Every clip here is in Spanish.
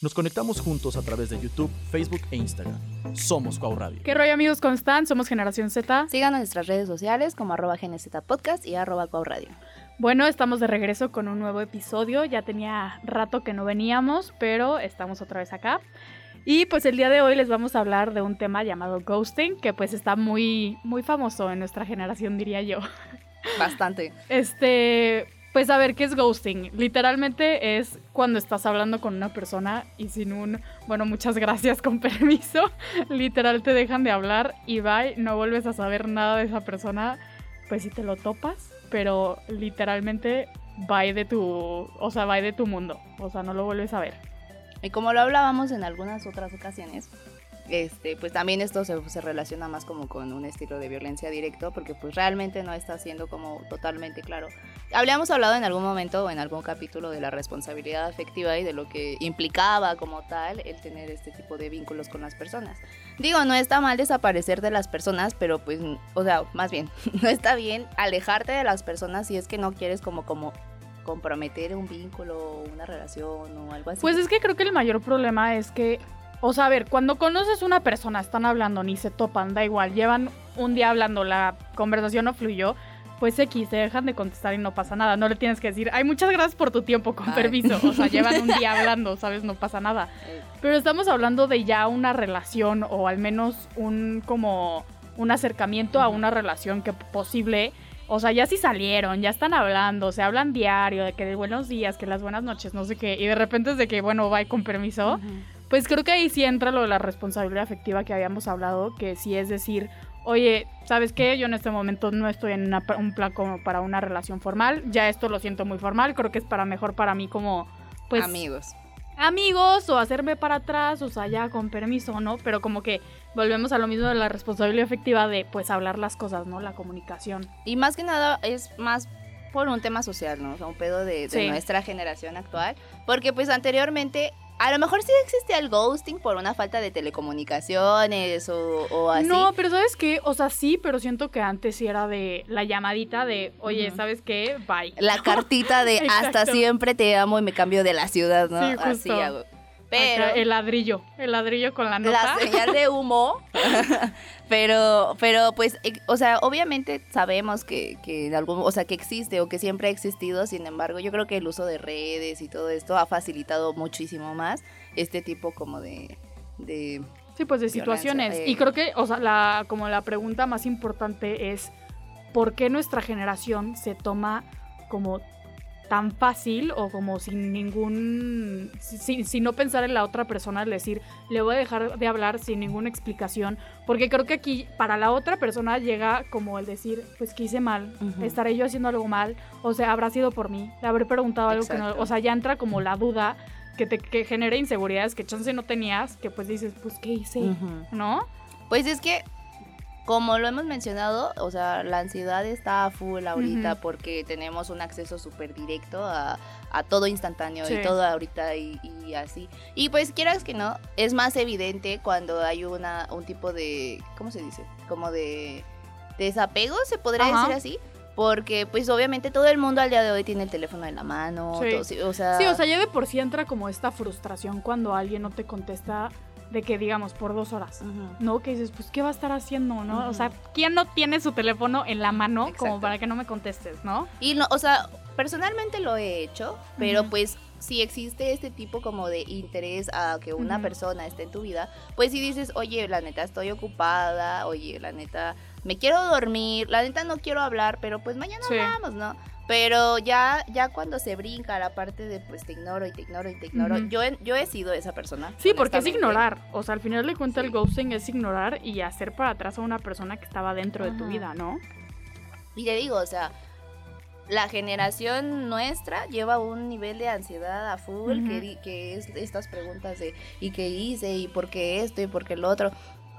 Nos conectamos juntos a través de YouTube, Facebook e Instagram. Somos Cuau Radio. ¿Qué rollo amigos? ¿Cómo están? Somos Generación Z. Síganos en nuestras redes sociales como arroba Podcast y arroba Cuau Radio. Bueno, estamos de regreso con un nuevo episodio. Ya tenía rato que no veníamos, pero estamos otra vez acá. Y pues el día de hoy les vamos a hablar de un tema llamado ghosting, que pues está muy, muy famoso en nuestra generación, diría yo. Bastante. Este, pues a ver, ¿qué es ghosting? Literalmente es cuando estás hablando con una persona y sin un, bueno, muchas gracias con permiso, literal te dejan de hablar y bye, no vuelves a saber nada de esa persona, pues si te lo topas, pero literalmente bye de tu, o sea, bye de tu mundo, o sea, no lo vuelves a ver. Y como lo hablábamos en algunas otras ocasiones, este, pues también esto se, relaciona más como con un estilo de violencia directo, porque pues realmente no está siendo como totalmente claro. Habíamos hablado en algún momento o en algún capítulo de la responsabilidad afectiva y de lo que implicaba como tal el tener este tipo de vínculos con las personas. Digo, no está mal desaparecer de las personas, pero pues, o sea, más bien, no está bien alejarte de las personas si es que no quieres como, como comprometer un vínculo, una relación o algo así. Pues es que creo que el mayor problema es que o sea, a ver, cuando conoces una persona, están hablando, ni se topan, da igual, llevan un día hablando, la conversación no fluyó, pues X, se dejan de contestar y no pasa nada. No le tienes que decir, ay, muchas gracias por tu tiempo, con permiso. O sea, llevan un día hablando, ¿sabes? No pasa nada. Pero estamos hablando de ya una relación o al menos un como un acercamiento a una relación que posible. O sea, ya sí salieron, ya están hablando, se hablan diario, de que de buenos días, que las buenas noches, no sé qué. Y de repente es de que, bueno, bye con permiso. Pues creo que ahí sí entra lo de la responsabilidad afectiva que habíamos hablado, que sí es decir, oye, ¿sabes qué? Yo en este momento no estoy en un plan como para una relación formal, ya esto lo siento muy formal, creo que es para mejor para mí como, pues... Amigos. Amigos o hacerme para atrás, o sea, ya con permiso, ¿no? Pero como que volvemos a lo mismo de la responsabilidad afectiva de, pues, hablar las cosas, ¿no? La comunicación. Y más que nada es más por un tema social, ¿no? O sea, un pedo de, nuestra generación actual. Porque pues anteriormente a lo mejor sí existía el ghosting por una falta de telecomunicaciones o, así. No, pero ¿sabes qué? O sea, sí, pero siento que antes sí era de la llamadita de, oye, ¿sabes qué? Bye. La cartita de hasta siempre te amo y me cambio de la ciudad, ¿no? Sí, justo. Así hago. Pero el ladrillo, el ladrillo con la nota. La señal de humo. pero, pero pues, eh, o sea, obviamente sabemos que, que algún, o sea, que existe o que siempre ha existido. Sin embargo, yo creo que el uso de redes y todo esto ha facilitado muchísimo más este tipo como de, de sí, pues de situaciones. Y creo que, o sea, la, como la pregunta más importante es ¿por qué nuestra generación se toma como tan fácil o como sin ningún, sin, no pensar en la otra persona, es decir, le voy a dejar de hablar sin ninguna explicación, porque creo que aquí para la otra persona llega como el decir, pues que hice mal, estaré yo haciendo algo mal, o sea, habrá sido por mí, le habré preguntado algo que no, o sea, ya entra como la duda que te que genera inseguridades que chance no tenías, que pues dices, pues qué hice, ¿no? Pues es que como lo hemos mencionado, o sea, la ansiedad está a full ahorita porque tenemos un acceso súper directo a, todo instantáneo y todo ahorita y, así. Y pues quieras que no, es más evidente cuando hay una, un tipo de, ¿cómo se dice? Como de desapego, se podría decir así. Porque pues obviamente todo el mundo al día de hoy tiene el teléfono en la mano. Sí. o sea... Sí, o sea, ya de por sí entra como esta frustración cuando alguien no te contesta de que digamos por dos horas, ¿no? Que dices, pues, ¿qué va a estar haciendo, no? O sea, ¿quién no tiene su teléfono en la mano como para que no me contestes, no? Y, no, o sea, personalmente lo he hecho, pero pues si existe este tipo como de interés a que una persona esté en tu vida, pues si dices, oye, la neta estoy ocupada, oye, la neta me quiero dormir, la neta no quiero hablar, pero pues mañana vamos, ¿no? Pero ya, ya cuando se brinca la parte de pues te ignoro y te ignoro y te ignoro, yo, he, yo he sido esa persona. Sí, porque es ignorar. O sea, al final de cuentas el ghosting es ignorar y hacer para atrás a una persona que estaba dentro de tu vida, ¿no? Y te digo, o sea, la generación nuestra lleva un nivel de ansiedad a full, que, que es estas preguntas de ¿y qué hice? ¿y por qué esto? ¿y por qué lo otro?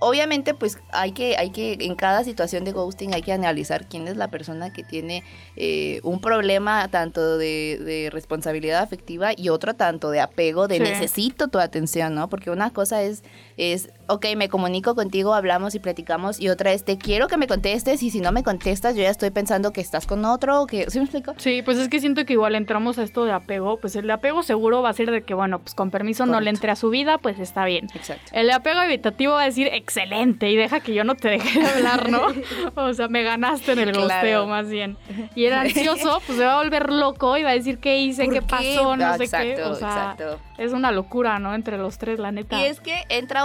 Obviamente pues hay que, hay que, en cada situación de ghosting hay que analizar quién es la persona que tiene eh, un problema tanto de, de responsabilidad afectiva y otro tanto de apego, de Sí. necesito tu atención, ¿no? Porque una cosa es, es, ok, me comunico contigo, hablamos y platicamos y otra es, te quiero que me contestes y si no me contestas yo ya estoy pensando que estás con otro, o que, ¿sí me explico? Sí, pues es que siento que igual entramos a esto de apego, pues el de apego seguro va a ser de que, bueno, pues con permiso no le entre a su vida, pues está bien. Exacto. El de apego evitativo va a decir excelente y deja que yo no te deje de hablar, ¿no? O sea, me ganaste en el Claro. gosteo más bien. Y el ansioso, pues se va a volver loco y va a decir qué hice, ¿Por qué pasó, no sé exacto, qué. O sea, exacto. es una locura, ¿no? Entre los tres, la neta. Y es que entra,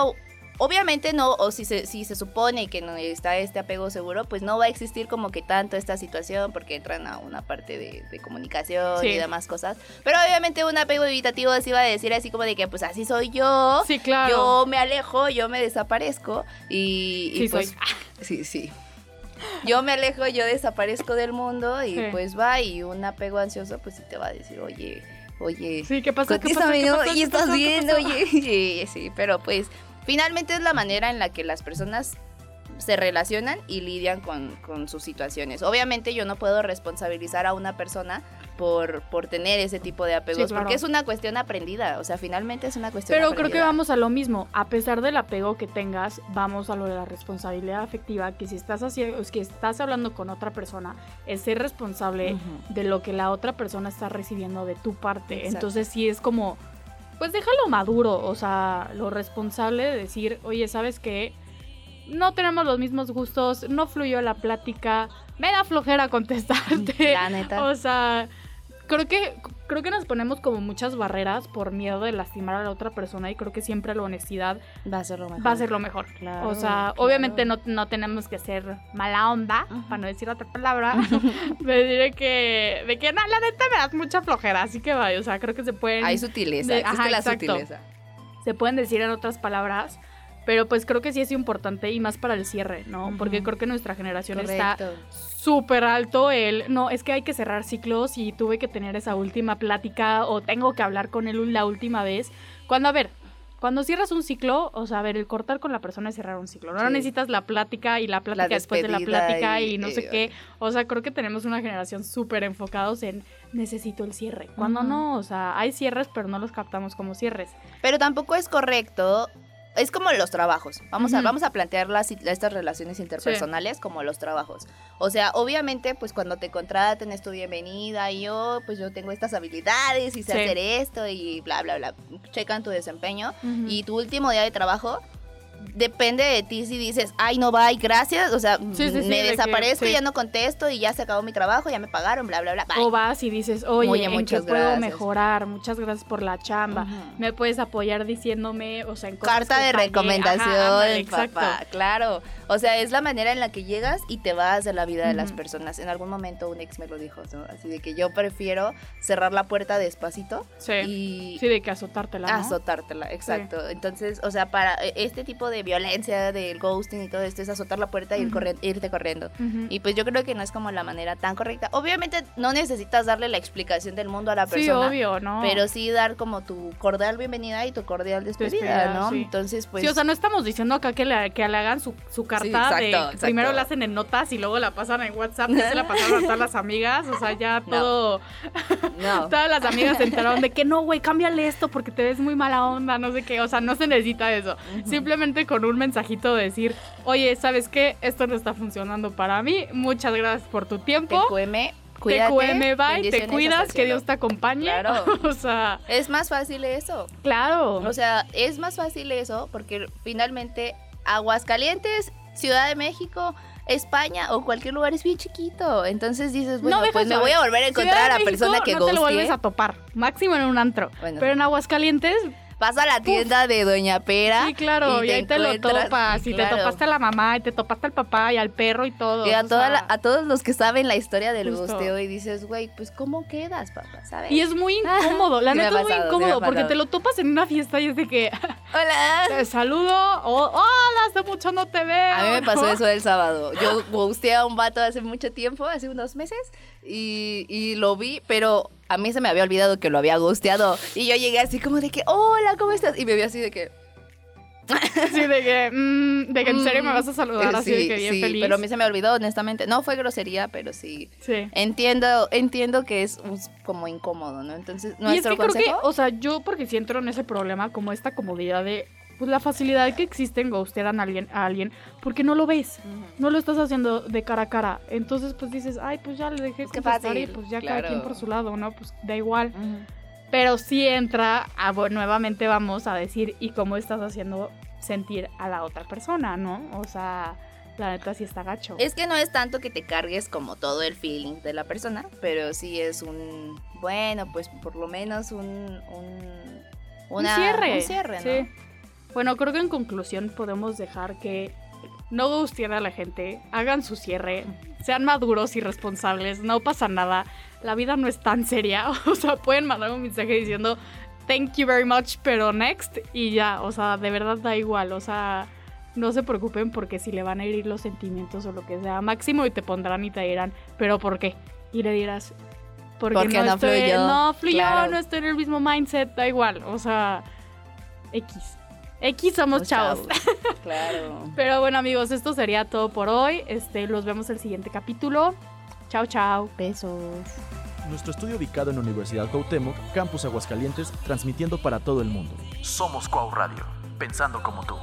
obviamente no, o si se, si se supone que no está este apego seguro, pues no va a existir como que tanto esta situación porque entran a una parte de, de comunicación Sí. y demás cosas. Pero obviamente un apego evitativo sí va a decir así como de que pues así soy yo. Sí, claro. Yo me alejo, yo me desaparezco y, y Sí, pues soy. sí, sí. Yo me alejo, yo desaparezco del mundo y Sí. pues va y un apego ansioso pues sí te va a decir, oye, oye, Sí, ¿qué pasó? ¿Qué pasó? ¿Qué pasó? Y ¿Qué estás pasó? ¿Qué bien, oye. Sí, sí, pero pues finalmente es la manera en la que las personas se relacionan y lidian con, con sus situaciones. Obviamente yo no puedo responsabilizar a una persona por, por tener ese tipo de apegos, Sí, claro. porque es una cuestión aprendida, o sea, finalmente es una cuestión Pero creo que vamos a lo mismo. A pesar del apego que tengas, vamos a lo de la responsabilidad afectiva, que si estás haciendo, es que estás hablando con otra persona, es ser responsable de lo que la otra persona está recibiendo de tu parte. Exacto. Entonces sí es como, pues déjalo maduro, o sea, lo responsable de decir, oye, ¿sabes qué? No tenemos los mismos gustos, no fluyó la plática, me da flojera contestarte. La neta. O sea, creo que creo que nos ponemos como muchas barreras por miedo de lastimar a la otra persona y creo que siempre la honestidad va a ser lo mejor. va a ser lo mejor. Claro, o sea, claro. obviamente no, no tenemos que ser mala onda, para no decir otra palabra, de decir que, de que no, la neta me das mucha flojera, así que vaya, o sea, creo que se pueden, Hay sutileza, de- ajá, la exacto. sutileza. se pueden decir en otras palabras, pero pues creo que sí es importante y más para el cierre, ¿no? Porque creo que nuestra generación está súper alto el, no, es que hay que cerrar ciclos y tuve que tener esa última plática o tengo que hablar con él la última vez. Cuando, a ver, cuando cierras un ciclo, o sea, a ver, el cortar con la persona es cerrar un ciclo. No Sí. necesitas la plática y la plática después de la plática y- y, no y- sé qué. O sea, creo que tenemos una generación súper enfocados en necesito el cierre. Cuando no, o sea, hay cierres, pero no los captamos como cierres. Pero tampoco es correcto. Es como los trabajos. Vamos, a, vamos a plantear las, estas relaciones interpersonales como los trabajos. O sea, obviamente, pues cuando te contraten es tu bienvenida y yo, pues yo tengo estas habilidades y sé Sí. hacer esto y bla, bla, bla. Checan tu desempeño. Y tu último día de trabajo depende de ti si dices, ay, no, bye, gracias. O sea, Sí, sí, sí, me de desaparezco, ya no contesto y ya se acabó mi trabajo, ya me pagaron, bla, bla, bla. Bye. O vas y dices, oye, Oye, ¿en qué muchas puedo gracias. mejorar? Muchas gracias por la chamba. Me puedes apoyar diciéndome, o sea, en cosas Carta de fallé. recomendación, Ajá, ándale, exacto. papá, claro. O sea, es la manera en la que llegas y te vas de la vida de las personas. En algún momento un ex me lo dijo, ¿no? Así de que yo prefiero cerrar la puerta despacito Sí. y Sí, de que azotártela, ¿no? azotártela, exacto. Entonces, o sea, para e- este tipo de violencia, del ghosting y todo esto, es azotar la puerta y ir corri- irte corriendo. Y pues yo creo que no es como la manera tan correcta. Obviamente no necesitas darle la explicación del mundo a la sí, persona. obvio, ¿no? Pero sí dar como tu cordial bienvenida y tu cordial despedida, Despedida, ¿no? sí. Entonces, pues... sí, o sea, no estamos diciendo acá que le, que le hagan su, su carta exacto, de exacto. primero la hacen en notas y luego la pasan en WhatsApp, ya se la pasaron a todas las amigas, o sea, ya todo, no. todas las amigas se enteraron de que no, güey, cámbiale esto porque te ves muy mala onda, no sé qué, o sea, no se necesita eso. Simplemente con un mensajito de decir, oye, ¿sabes qué? Esto no está funcionando para mí, muchas gracias por tu tiempo. TQM, cuídate. TQM, bye, te cuidas, que. Dios te acompañe. Claro. o sea, Es más fácil eso. claro. O sea, es más fácil eso porque finalmente Aguascalientes, Ciudad de México, España o cualquier lugar es bien chiquito. Entonces dices, bueno, deja pues me voy a volver a encontrar Ciudad a la persona que no te lo vuelves guste. a topar, máximo en un antro. Bueno, Pero en Aguascalientes, Vas a la tienda de Doña Pera. sí, claro, y, ahí te lo topas. Y claro. te topaste a la mamá, y te topaste al papá, y al perro y todo. Y a, toda la- a todos los que saben la historia del Justo. gusteo y dices, güey, pues ¿cómo quedas, papá? ¿Sabes? Y es muy incómodo, la neta es muy incómodo, porque te lo topas en una fiesta y es de que Hola. te saludo, o hola, hace mucho no te veo. A mí me pasó ¿no? eso el sábado. Yo gusteé a un vato hace mucho tiempo, hace unos meses, y, y lo vi, pero a mí se me había olvidado que lo había gusteado. Y yo llegué así como de que, hola, ¿cómo estás? Y me vio así de que, Sí, de que, mm, de que en serio me Mm, vas a saludar así de que bien sí, feliz. pero a mí se me olvidó, honestamente. No fue grosería, pero sí. Sí. Entiendo, entiendo que es un- como incómodo, ¿no? Entonces, Y es nuestro que creo que, consejo. o sea, yo porque sí entro en ese problema, como esta comodidad de, pues la facilidad que existe en ghostear a alguien, a alguien porque no lo ves. No lo estás haciendo de cara a cara. Entonces, pues dices, ay, pues ya le dejé Es que contestar y fácil, pues ya cada claro. quien por su lado, ¿no? Pues da igual. Pero sí entra, a, bueno, nuevamente vamos a decir, ¿y cómo estás haciendo sentir a la otra persona, no? O sea, la neta sí está gacho. Es que no es tanto que te cargues como todo el feeling de la persona, pero sí es un, bueno, pues por lo menos un, un, una- un cierre. un cierre, ¿no? Sí. Bueno, creo que en conclusión podemos dejar que no gusteen a la gente, hagan su cierre, sean maduros y responsables, no pasa nada, la vida no es tan seria, o sea, pueden mandar un mensaje diciendo thank you very much, pero next y ya, o sea, de verdad da igual, o sea, no se preocupen porque si le van a herir los sentimientos o lo que sea, máximo y te pondrán y te dirán, pero ¿por qué? Y le dirás, porque, Porque no, no estoy, fluyó, no fluyó, claro. no estoy en el mismo mindset, da igual, o sea, X. X somos Los chavos. Claro. Pero bueno, amigos, esto sería todo por hoy. Este, los vemos el siguiente capítulo. Chao, chao. Besos. Nuestro estudio ubicado en Universidad Cuauhtémoc, Campus Aguascalientes, transmitiendo para todo el mundo. Somos Cuau Radio, pensando como tú.